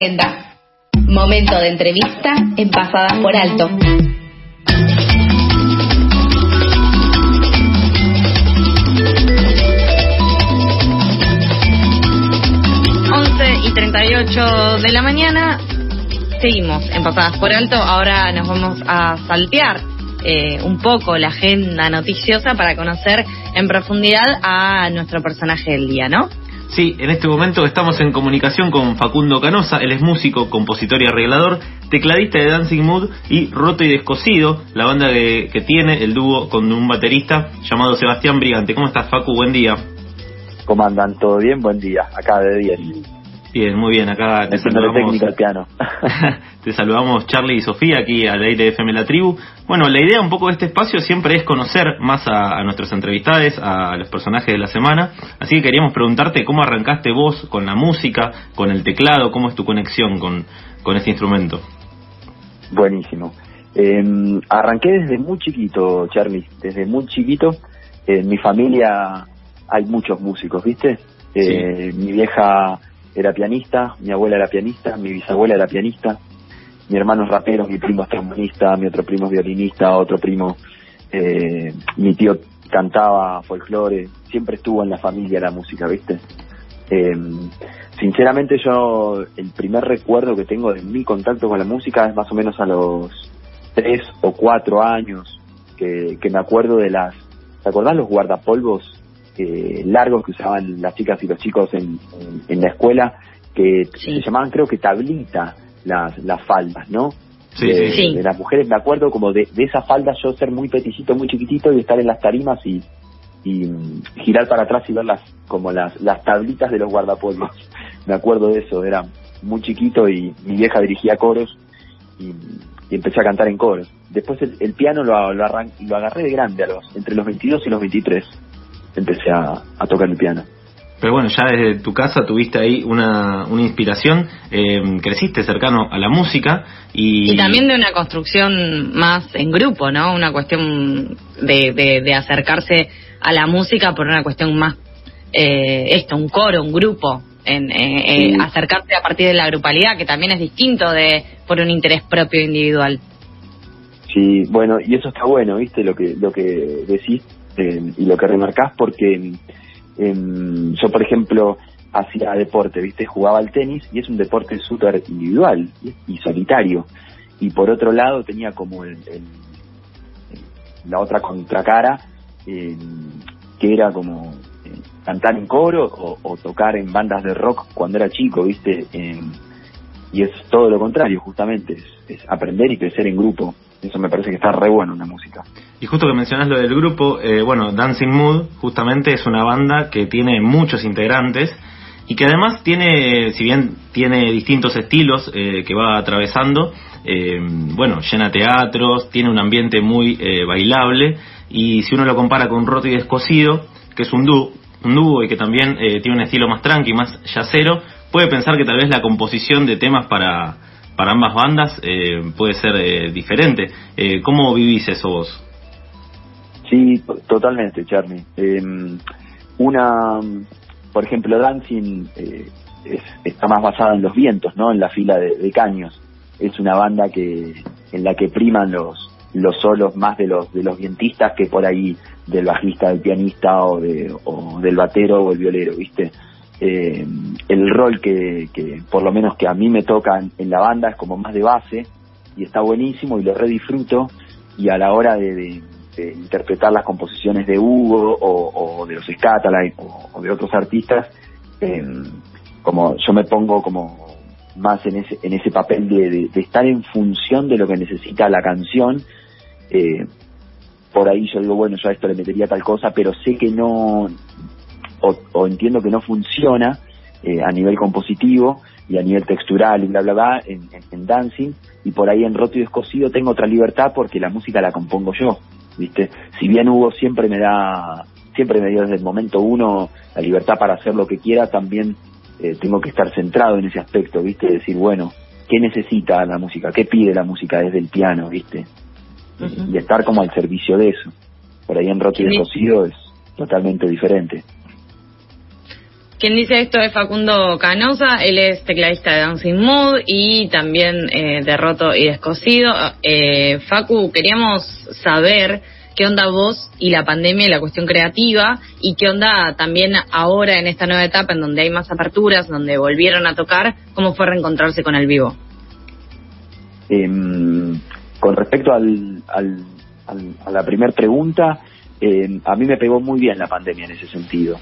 agenda. Momento de entrevista en Pasadas por Alto. 11 y 38 de la mañana. Seguimos en Pasadas por Alto. Ahora nos vamos a saltear eh, un poco la agenda noticiosa para conocer en profundidad a nuestro personaje del día, ¿no? Sí, en este momento estamos en comunicación con Facundo Canosa, él es músico, compositor y arreglador, tecladista de Dancing Mood y Roto y Descosido, la banda que, que tiene el dúo con un baterista llamado Sebastián Brigante. ¿Cómo estás, Facu? Buen día. ¿Cómo andan? ¿Todo bien? Buen día. Acá de 10. Bien, muy bien. Acá te saludamos, técnica al piano. te saludamos Charlie y Sofía aquí al aire de FM La Tribu. Bueno, la idea un poco de este espacio siempre es conocer más a, a nuestros entrevistados, a los personajes de la semana. Así que queríamos preguntarte cómo arrancaste vos con la música, con el teclado, cómo es tu conexión con, con este instrumento. Buenísimo. Eh, arranqué desde muy chiquito, Charlie. Desde muy chiquito. En mi familia hay muchos músicos, ¿viste? Eh, Mi vieja era pianista, mi abuela era pianista, mi bisabuela era pianista, mi hermano es rapero, mi primo es trombonista, mi otro primo es violinista, otro primo, eh, mi tío cantaba folclore, siempre estuvo en la familia la música, ¿viste? Eh, sinceramente yo, el primer recuerdo que tengo de mi contacto con la música es más o menos a los tres o cuatro años, que, que me acuerdo de las, ¿te acordás los guardapolvos eh, largos que usaban las chicas y los chicos en, en, en la escuela, que Sí. se llamaban creo que tablita las, las faldas, ¿no? Sí, de, sí. De las mujeres, me acuerdo como de, de esas faldas yo ser muy peticito, muy chiquitito y estar en las tarimas y, y mm, girar para atrás y ver las, como las, las tablitas de los guardapolvos. me acuerdo de eso, era muy chiquito y mi vieja dirigía coros y, y empecé a cantar en coros. Después el, el piano lo, lo, arran- lo agarré de grande, a los, entre los 22 y los 23 empecé a, a tocar el piano. Pero bueno, ya desde tu casa tuviste ahí una, una inspiración, eh, creciste cercano a la música y... Y también de una construcción más en grupo, ¿no? Una cuestión de, de, de acercarse a la música por una cuestión más, eh, esto, un coro, un grupo, en, eh, eh, Sí. acercarse a partir de la grupalidad, que también es distinto de por un interés propio individual. Sí, bueno, y eso está bueno, ¿viste? Lo que, lo que decís eh, y lo que remarcás, porque em, yo, por ejemplo, hacía deporte, ¿viste? Jugaba al tenis y es un deporte súper individual y, solitario. Y por otro lado tenía como el, la otra contracara, eh, que era como eh, cantar en coro o, tocar en bandas de rock cuando era chico, ¿viste? Em, y es todo lo contrario, justamente, es, es aprender y crecer en grupo. Eso me parece que está re bueno en la música. Y justo que mencionas lo del grupo, eh, bueno, Dancing Mood justamente es una banda que tiene muchos integrantes y que además tiene, si bien tiene distintos estilos eh, que va atravesando, eh, bueno, llena teatros, tiene un ambiente muy eh, bailable y si uno lo compara con Roto y Descosido, que es un dúo, un dúo y que también eh, tiene un estilo más tranqui, más yacero, puede pensar que tal vez la composición de temas para, para ambas bandas eh, puede ser eh, diferente. Eh, ¿Cómo vivís eso vos? Sí, to- totalmente, Charlie. Eh, una, por ejemplo, Dancing eh, es- está más basada en los vientos, ¿no? En la fila de, caños. Es una banda que en la que priman los los solos más de los de los vientistas que por ahí del bajista, del pianista o, de, o del batero o el violero, ¿viste? El rol que, que por lo menos que a mí me toca en, la banda es como más de base y está buenísimo y lo redisfruto y a la hora de, de- interpretar las composiciones de Hugo o, de los Scatalites o, de otros artistas, eh, como yo me pongo como más en ese, en ese papel de, estar en función de lo que necesita la canción. eh, por ahí yo digo, bueno, yo a esto le metería tal cosa, pero sé que no, o entiendo que no funciona eh, a nivel compositivo y a nivel textural y bla, bla, bla, en, en- en dancing, y por ahí en Roto y Descosido tengo otra libertad porque la música la compongo yo, ¿viste? Si bien Hugo siempre me da, siempre me dio desde el momento uno la libertad para hacer lo que quiera, también eh, tengo que estar centrado en ese aspecto, ¿viste? Decir, bueno, ¿qué necesita la música? ¿Qué pide la música desde el piano, ¿viste? Ujú. Y estar como al servicio de eso. Por ahí en Roto y. Descosido es totalmente diferente. Quien dice esto es Facundo Canosa, él es tecladista de Dancing Mood y también eh, de Roto y Descosido. Eh, Facu, queríamos saber qué onda vos y la pandemia y la cuestión creativa y qué onda también ahora en esta nueva etapa en donde hay más aperturas, donde volvieron a tocar, cómo fue reencontrarse con el vivo. Em, con respecto al, al, a la primera pregunta, em, a mí me pegó muy bien la pandemia en ese sentido.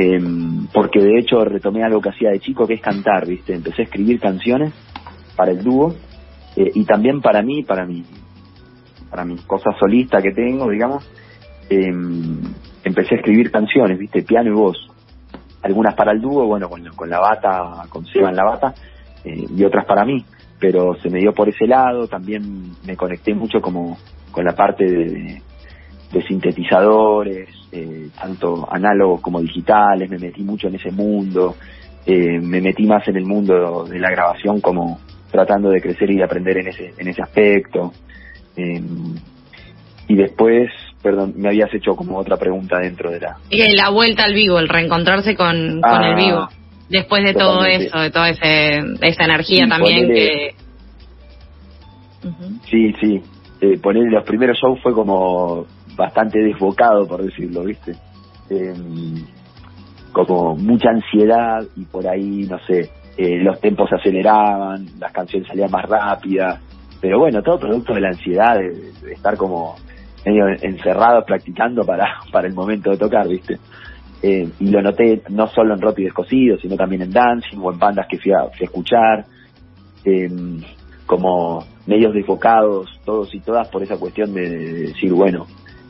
Em, porque de hecho retomé algo que hacía de chico, que es cantar, ¿viste? Empecé a escribir canciones para el dúo eh, y también para mí, para mi, para mi cosa solista que tengo, digamos, em, empecé a escribir canciones, ¿viste? Piano y voz. Algunas para el dúo, bueno, con, con la bata, con Seba en la bata, eh, y otras para mí. Pero se me dio por ese lado, también me conecté mucho como con la parte de, sintetizadores, eh, tanto análogos como digitales, me metí mucho en ese mundo, eh, me metí más en el mundo de la grabación como tratando de crecer y de aprender en ese, en ese aspecto. Eh, y después, perdón, me habías hecho como otra pregunta dentro de la... La vuelta al vivo, el reencontrarse con, con el ah, vivo, después de todo eso, de toda ese, esa energía también que... Sí, sí, eh, poner los primeros shows fue como bastante desbocado, por decirlo, ¿viste? Em, como mucha ansiedad y por ahí, no sé, eh, los tempos se aceleraban, las canciones salían más rápidas, pero bueno, todo producto de la ansiedad, de, estar como medio encerrado practicando para, para el momento de tocar, ¿viste? Eh, y lo noté no solo en Roto y Descosido, sino también en Dancing o en bandas que fui a, fui a escuchar, eh, como medios desbocados, todos y todas, por esa cuestión de decir, bueno,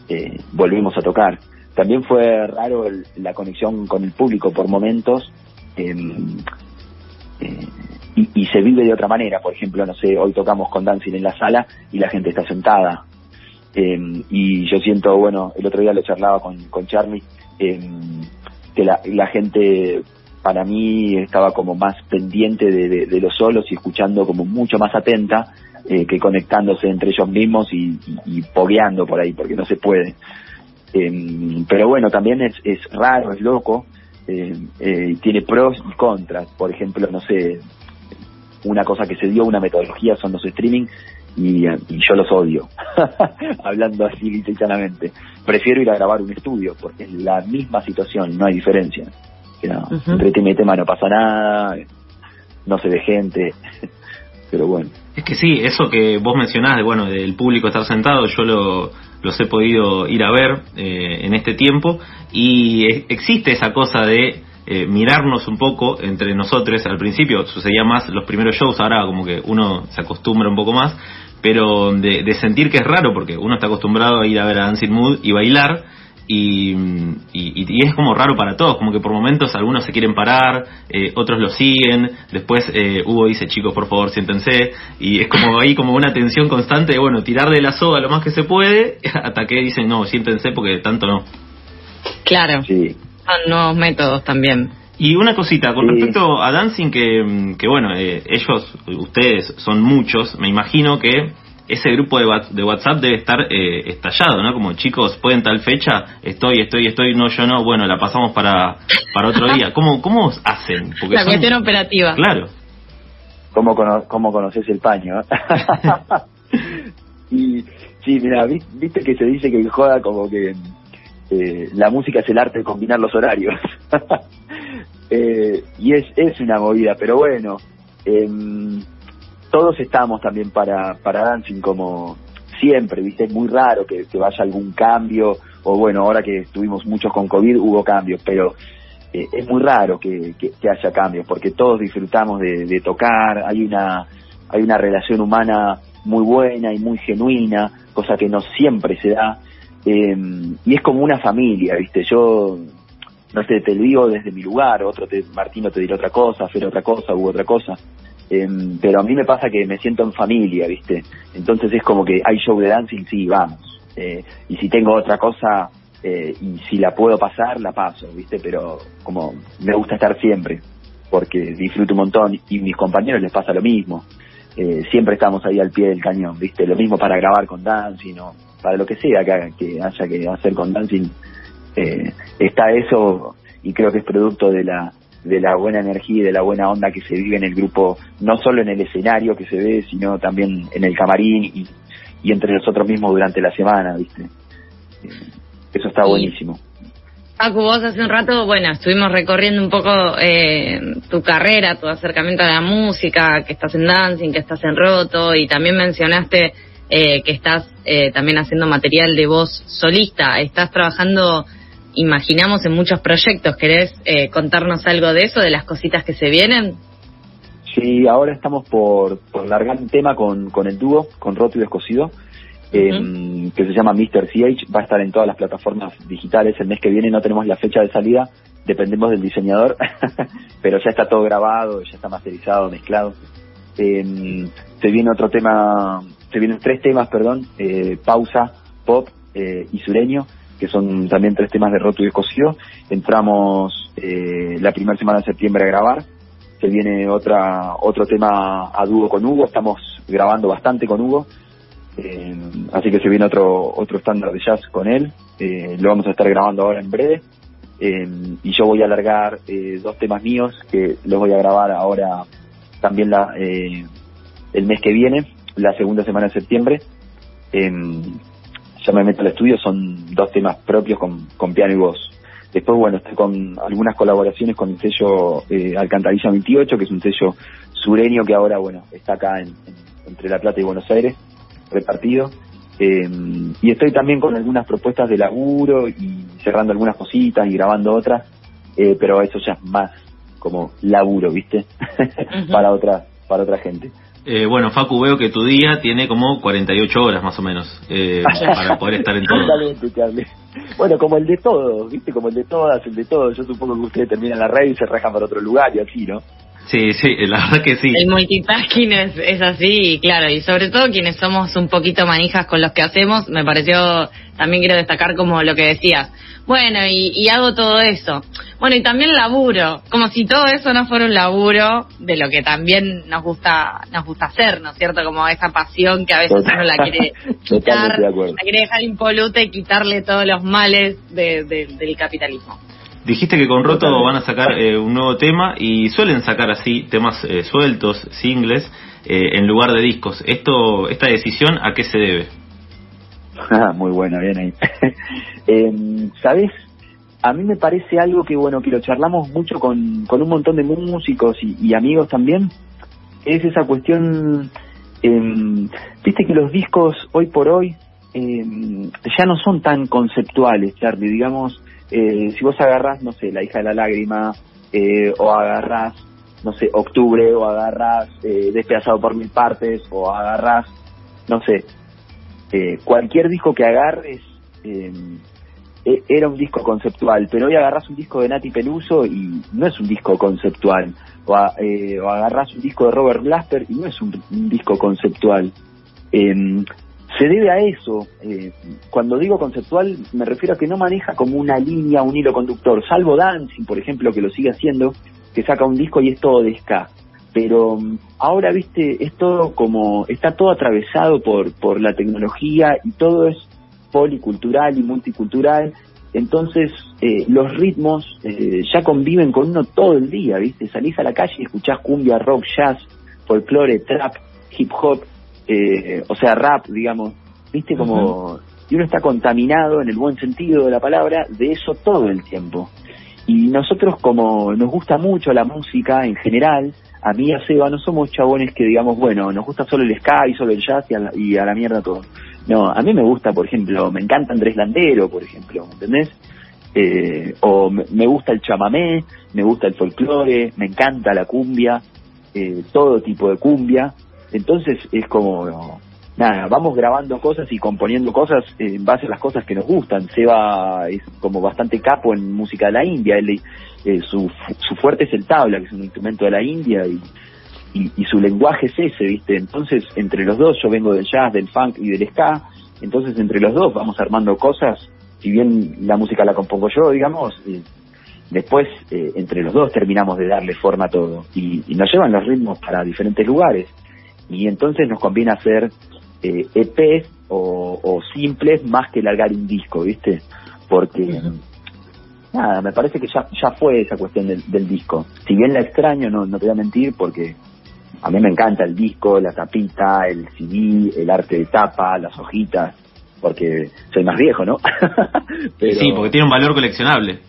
eh, volvimos a tocar. También fue raro la conexión con el público por momentos em, eh, y, se vive de otra manera. Por ejemplo, no sé, hoy tocamos con Dancing en la sala y la gente está sentada. Em, y yo siento, bueno, el otro día lo charlaba con, con Charlie, em, que la, la gente para mí estaba como más pendiente de, los solos y escuchando como mucho más atenta eh, que conectándose entre ellos mismos y, y, pogueando por ahí, porque no se puede. Em, pero bueno, también es, es raro, es loco, eh, eh, tiene pros y contras. Por ejemplo, no sé, una cosa que se dio, una metodología son los streaming y, yo los odio, hablando así literalmente. Prefiero ir a grabar un estudio porque es la misma situación, no hay diferencia. Entre tema y tema no pasa nada, no se ve gente, pero bueno. Es que sí, eso que vos mencionás, de, bueno, del público estar sentado, yo lo, los he podido ir a ver eh, en este tiempo y existe esa cosa de eh, mirarnos un poco entre nosotros. Al principio sucedía más los primeros shows, ahora como que uno se acostumbra un poco más, pero de, sentir que es raro porque uno está acostumbrado a ir a ver a Dancing Mood y bailar y, y, es como raro para todos, como que por momentos algunos se quieren parar, eh, otros lo siguen, después eh, Hugo dice chicos por favor siéntense y es como ahí como una tensión constante de bueno, tirar de la soga lo más que se puede hasta que dicen no, siéntense porque tanto no. Claro, sí. son nuevos métodos también. Y una cosita, con respecto a Dancing, que, que bueno, eh, ellos, ustedes son muchos, me imagino que ese grupo de, WhatsApp debe estar eh, estallado, ¿no? Como chicos, pueden tal fecha, estoy, estoy, estoy, no, yo no, bueno, la pasamos para, para otro día. ¿Cómo, cómo hacen? Porque la cuestión operativa. Claro. ¿Cómo, cómo conoces el paño? y sí, mira, viste que se dice que joda como que eh, la música es el arte de combinar los horarios. eh, y es, es una movida, pero bueno. Eh, todos estamos también para, para Dancing como siempre, ¿viste? Es muy raro que, vaya algún cambio, o bueno, ahora que estuvimos muchos con COVID hubo cambios, pero eh, es muy raro que, que, haya cambios, porque todos disfrutamos de, tocar, hay una, hay una relación humana muy buena y muy genuina, cosa que no siempre se da, em, y es como una familia, ¿viste? Yo, no sé, te lo digo desde mi lugar, otro te, Martino te dirá otra cosa, Fer otra cosa, hubo otra cosa, Em, pero a mí me pasa que me siento en familia, ¿viste? Entonces es como que hay show de dancing, sí, vamos. Eh, y si tengo otra cosa eh, y si la puedo pasar, la paso, ¿viste? Pero como me gusta estar siempre, porque disfruto un montón y mis compañeros les pasa lo mismo. Eh, siempre estamos ahí al pie del cañón, ¿viste? Lo mismo para grabar con dancing o para lo que sea que, que haya que hacer con dancing. está eso y creo que es producto de la de la buena energía y de la buena onda que se vive en el grupo, no solo en el escenario que se ve, sino también en el camarín y, y entre nosotros mismos durante la semana, ¿viste? Eh, eso está buenísimo. Paco, vos hace un rato, bueno, estuvimos recorriendo un poco eh, tu carrera, tu acercamiento a la música, que estás en dancing, que estás en roto, y también mencionaste eh, que estás eh, también haciendo material de voz solista. Estás trabajando, imaginamos, en muchos proyectos. ¿Querés eh, contarnos algo de eso, de las cositas que se vienen? Sí, ahora estamos por, por largar un tema con, con el dúo, con Roto y Descosido eh, que se llama Mr. CH, va a estar en todas las plataformas digitales. El mes que viene no tenemos la fecha de salida, dependemos del diseñador, pero ya está todo grabado, ya está masterizado, mezclado. Eh, se viene otro tema, se vienen tres temas, perdón, eh, pausa, pop eh, y sureño, que son también tres temas de roto y escocio. Entramos eh, la primera semana de septiembre a grabar. Se viene otra otro tema a dúo con Hugo. Estamos grabando bastante con Hugo. Eh, así que se viene otro otro estándar de jazz con él. Eh, lo vamos a estar grabando ahora en breve. Eh, y yo voy a alargar eh, dos temas míos que los voy a grabar ahora también la, el mes que viene, la segunda semana de septiembre. Ya me meto al estudio, son dos temas propios con, con piano y voz. Después, bueno, estoy con algunas colaboraciones con el sello eh, Alcantarilla 28, que es un sello sureño que ahora, bueno, está acá en, en, entre La Plata y Buenos Aires, repartido. Eh, y estoy también con algunas propuestas de laburo y cerrando algunas cositas y grabando otras, eh, pero eso ya es más como laburo, ¿viste? para otra para otra gente. Eh, bueno, Facu, veo que tu día tiene como 48 horas más o menos eh, para poder estar en todo. Totalmente, Charlie. Bueno, como el de todos, ¿viste? Como el de todas, el de todos. Yo supongo que ustedes terminan la red y se rajan para otro lugar y así, ¿no? Sí, sí, la verdad que sí. El multitasking es, es así, claro, y sobre todo quienes somos un poquito manijas con los que hacemos, me pareció, también quiero destacar como lo que decías, bueno, y, y hago todo eso. Bueno, y también laburo, como si todo eso no fuera un laburo de lo que también nos gusta nos gusta hacer, ¿no es cierto? Como esa pasión que a veces uno la quiere quitar, la quiere dejar impoluta y quitarle todos los males de, de, del capitalismo. Dijiste que con Roto van a sacar eh, un nuevo tema y suelen sacar así temas eh, sueltos, singles, eh, en lugar de discos. Esto, ¿Esta decisión a qué se debe? Muy buena, bien ahí. eh, ¿Sabes? A mí me parece algo que, bueno, que lo charlamos mucho con, con un montón de músicos y, y amigos también. Es esa cuestión, eh, viste que los discos hoy por hoy eh, ya no son tan conceptuales, Charlie. Digamos, eh, si vos agarrás, no sé, La hija de la lágrima, eh, o agarrás, no sé, Octubre, o agarrás eh, Despedazado por mil partes, o agarrás, no sé, eh, cualquier disco que agarres eh, e- era un disco conceptual, pero hoy agarras un disco de Nati Peluso y no es un disco conceptual, o, a- eh, o agarras un disco de Robert Glasper y no es un, un disco conceptual. Eh, se debe a eso. Eh, cuando digo conceptual, me refiero a que no maneja como una línea, un hilo conductor, salvo Dancing, por ejemplo, que lo sigue haciendo, que saca un disco y es todo de ska. Pero mm, ahora, viste, es todo como, está todo atravesado por, por la tecnología y todo es policultural y multicultural. Entonces, eh, los ritmos eh, ya conviven con uno todo el día, ¿viste? Salís a la calle y escuchás cumbia, rock, jazz, folclore, trap, hip hop, eh, o sea, rap, digamos, ¿viste? Como. Y uno está contaminado, en el buen sentido de la palabra, de eso todo el tiempo. Y nosotros, como nos gusta mucho la música en general, a mí y a Seba no somos chabones que digamos, bueno, nos gusta solo el ska y solo el jazz y a la, y a la mierda todo. No, a mí me gusta, por ejemplo, me encanta Andrés Landero, por ejemplo, ¿entendés? Eh, o me, me gusta el chamamé, me gusta el folclore, me encanta la cumbia, eh, todo tipo de cumbia. Entonces es como, nada, vamos grabando cosas y componiendo cosas en base a las cosas que nos gustan. Seba es como bastante capo en música de la India, él, eh, su, su fuerte es el tabla, que es un instrumento de la India, y, y, su lenguaje es ese, ¿viste? Entonces, entre los dos, yo vengo del jazz, del funk y del ska, entonces entre los dos vamos armando cosas, si bien la música la compongo yo, digamos, eh, después eh, entre los dos terminamos de darle forma a todo, y nos llevan los ritmos para diferentes lugares, y entonces nos conviene hacer eh, EPs o, o simples más que largar un disco, ¿viste? Porque nada, me parece que ya, ya fue esa cuestión del, del disco. Si bien la extraño, no, no te voy a mentir, porque a mí me encanta el disco, la tapita, el CD, el arte de tapa, las hojitas, porque soy más viejo, ¿no? Pero sí, porque tiene un valor coleccionable.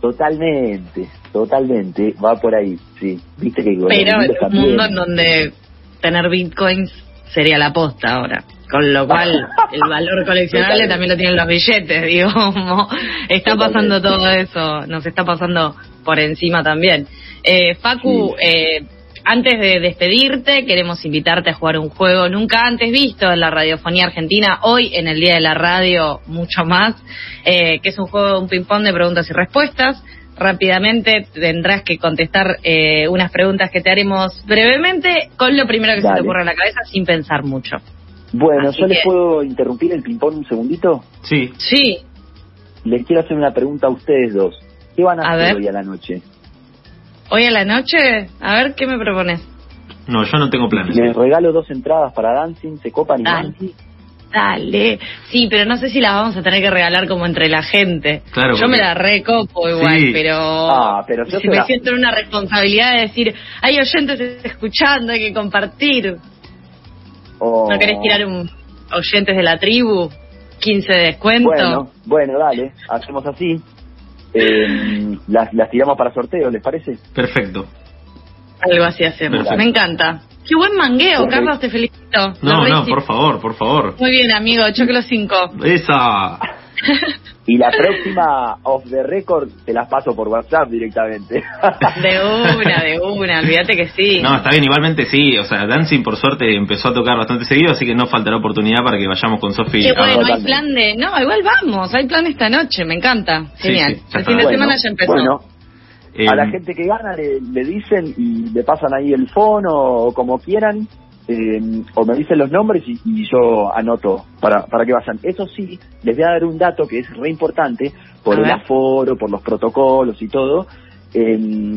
Totalmente, totalmente, va por ahí, sí. Viste que Pero es un mundo en donde tener bitcoins sería la posta ahora. Con lo cual, el valor coleccionable también lo tienen los billetes, digo. está pasando todo eso, nos está pasando por encima también. Eh, Facu, eh, antes de despedirte, queremos invitarte a jugar un juego nunca antes visto en la radiofonía argentina, hoy en el Día de la Radio, mucho más, eh, que es un juego, un ping-pong de preguntas y respuestas. Rápidamente tendrás que contestar eh, unas preguntas que te haremos brevemente con lo primero que se te ocurra a la cabeza sin pensar mucho. Bueno, Así ¿yo les puedo interrumpir el ping-pong un segundito? Sí. Sí, Les quiero hacer una pregunta a ustedes dos. ¿Qué van a, A hacer ver. hoy a la noche? hoy a la noche, a ver qué me propones. No, yo no tengo planes. Les regalo dos entradas para Dancing, ¿se copan y? Dale. Sí, pero no sé si las vamos a tener que regalar como entre la gente. Claro, Yo me la recopo igual, Sí. pero, Ah, pero yo si me la- siento en una responsabilidad de decir, hay oyentes escuchando, hay que compartir. O- ¿No querés tirar un oyentes de la tribu? 15 de descuento. Bueno, bueno, dale, hacemos así. Eh, las, las tiramos para sorteo, ¿les parece? Perfecto. Algo así hacemos. Perfecto. Me encanta. Qué buen mangueo. Carlos, te felicito. No, no, por favor, por favor. Muy bien, amigo, choclo 5. Esa. Y la próxima off the record te las paso por WhatsApp directamente. De una, de una, olvídate que sí. No, está bien, igualmente sí. O sea, Dancing por suerte empezó a tocar bastante seguido, así que no faltará oportunidad para que vayamos con Sofi. Qué bueno, hay plan de... No, igual vamos, hay plan esta noche, me encanta. Sí, Genial. sí, ya El fin de Bueno, semana ya empezó. Bueno, Eh, a la gente que gana le, le dicen y le pasan ahí el fono o como quieran, eh, o me dicen los nombres y, y yo anoto para, para que vayan. Eso sí, les voy a dar un dato que es re importante por el aforo, por los protocolos y todo. Eh,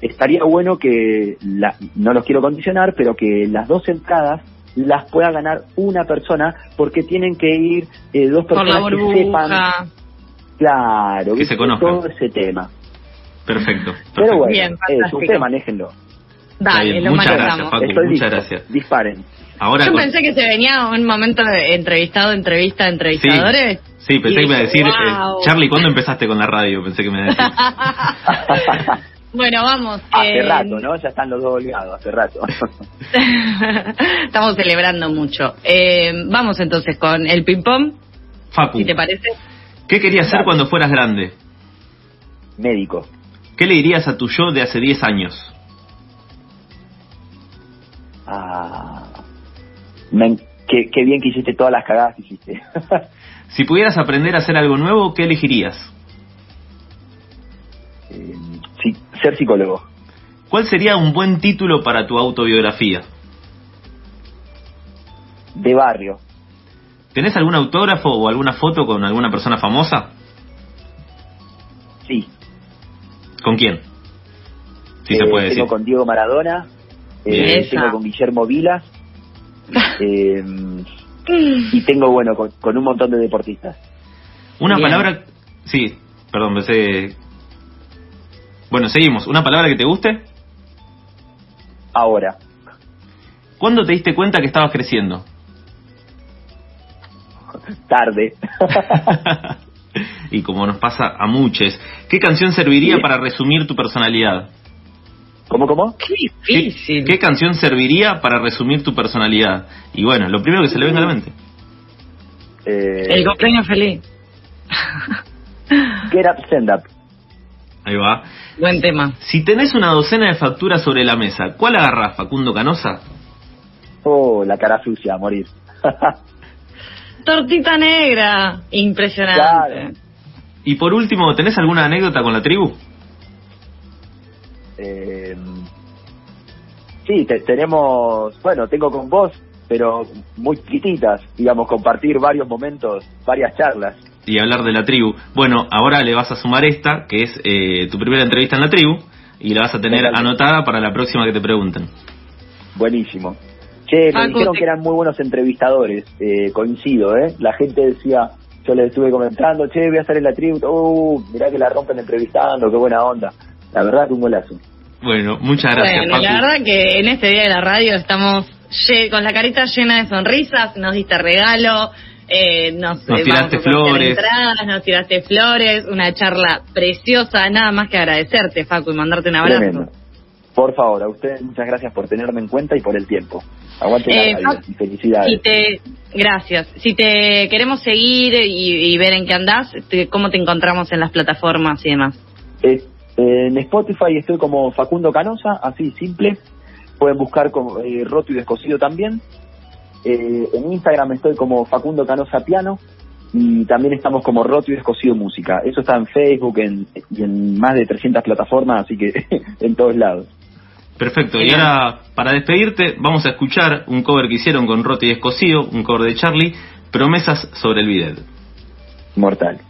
estaría bueno que, la- no los quiero condicionar, pero que las dos entradas las pueda ganar una persona porque tienen que ir eh, dos personas que sepan, claro, Que se conozcan. todo ese tema. Perfecto. Pero bueno, Bien, eso, fantástico. ustedes manéjenlo. Dale, lo muchas manejamos. gracias, Facu. Estoy muchas listo. gracias. Disparen. Ahora Yo con- pensé que se venía un momento de entrevistado, entrevista, entrevistadores. Sí, pensé Y que me iba a decir, "Wow". eh, Charlie, ¿cuándo empezaste con la radio? Pensé que me iba a decir. Bueno, vamos. hace eh, rato, ¿no? Ya están los dos holgados, hace rato. Estamos celebrando mucho. Eh, vamos entonces con el ping-pong, Facu, si te parece. ¿qué querías ser cuando fueras grande? Médico. ¿Qué le dirías a tu yo de hace 10 años? Ah, qué, qué bien que hiciste todas las cagadas que hiciste. Si pudieras aprender a hacer algo nuevo, ¿qué elegirías? Eh, sí, ser psicólogo. ¿Cuál sería un buen título para tu autobiografía? De barrio. ¿Tenés algún autógrafo o alguna foto con alguna persona famosa? Sí. ¿Con quién? Si se Eh, puede decir. Tengo con Diego Maradona. eh, tengo con Guillermo Vilas. eh, y tengo, bueno, con, con un montón de deportistas. Una Bien. palabra... Sí, perdón, pensé... Bueno, seguimos. ¿Una palabra que te guste? Ahora. ¿Cuándo te diste cuenta que estabas creciendo? Tarde. y como nos pasa a muchos, ¿qué canción serviría Sí. para resumir tu personalidad? ¿Cómo, cómo? Qué ¿Qué, difícil. qué canción serviría para resumir tu personalidad? Y bueno, lo primero que se le venga a la mente. Eh, El cumpleaños feliz. Get Up, Stand Up. Ahí va. Buen tema. Si tenés una docena de facturas sobre la mesa, ¿cuál agarrás, Facundo Canosa? Oh, la cara sucia, a morir. Tortita negra. Impresionante. Claro. Y por último, ¿tenés alguna anécdota con la tribu? Eh, sí, te- tenemos, bueno, tengo con vos, pero muy chiquititas, digamos, compartir varios momentos, varias charlas. Y hablar de la tribu. Bueno, ahora le vas a sumar esta, que es eh, tu primera entrevista en la tribu, y la vas a tener Totalmente. anotada para la próxima que te pregunten. Buenísimo. Che, me dijeron te- que eran muy buenos entrevistadores, eh, coincido, ¿eh? La gente decía, yo le estuve comentando, che, voy a estar en la tribu, uh, mirá que la rompen entrevistando, qué buena onda. La verdad que un golazo. Bueno, muchas gracias. Bueno, la verdad que en este día de la radio estamos con la carita llena de sonrisas, nos diste regalo, eh, nos, nos tiraste flores. Entradas, nos tiraste flores, una charla preciosa, nada más que agradecerte, Facu, y mandarte un abrazo. Por favor, a ustedes muchas gracias por tenerme en cuenta y por el tiempo. Aguante la eh, radio y felicidades. te, gracias. Si te queremos seguir y, ver en qué andás, ¿cómo te encontramos en las plataformas y demás? Eh, en Spotify estoy como Facundo Canosa, así simple. Pueden buscar como eh, Roto y Descosido también. Eh, en Instagram estoy como Facundo Canosa Piano y también estamos como Roto y Descosido Música. Eso está en Facebook en, y en más de 300 plataformas, así que en todos lados. Perfecto, y ahora para despedirte vamos a escuchar un cover que hicieron con Roto y Descosido, un cover de Charlie, Promesas sobre el bidet. Mortal.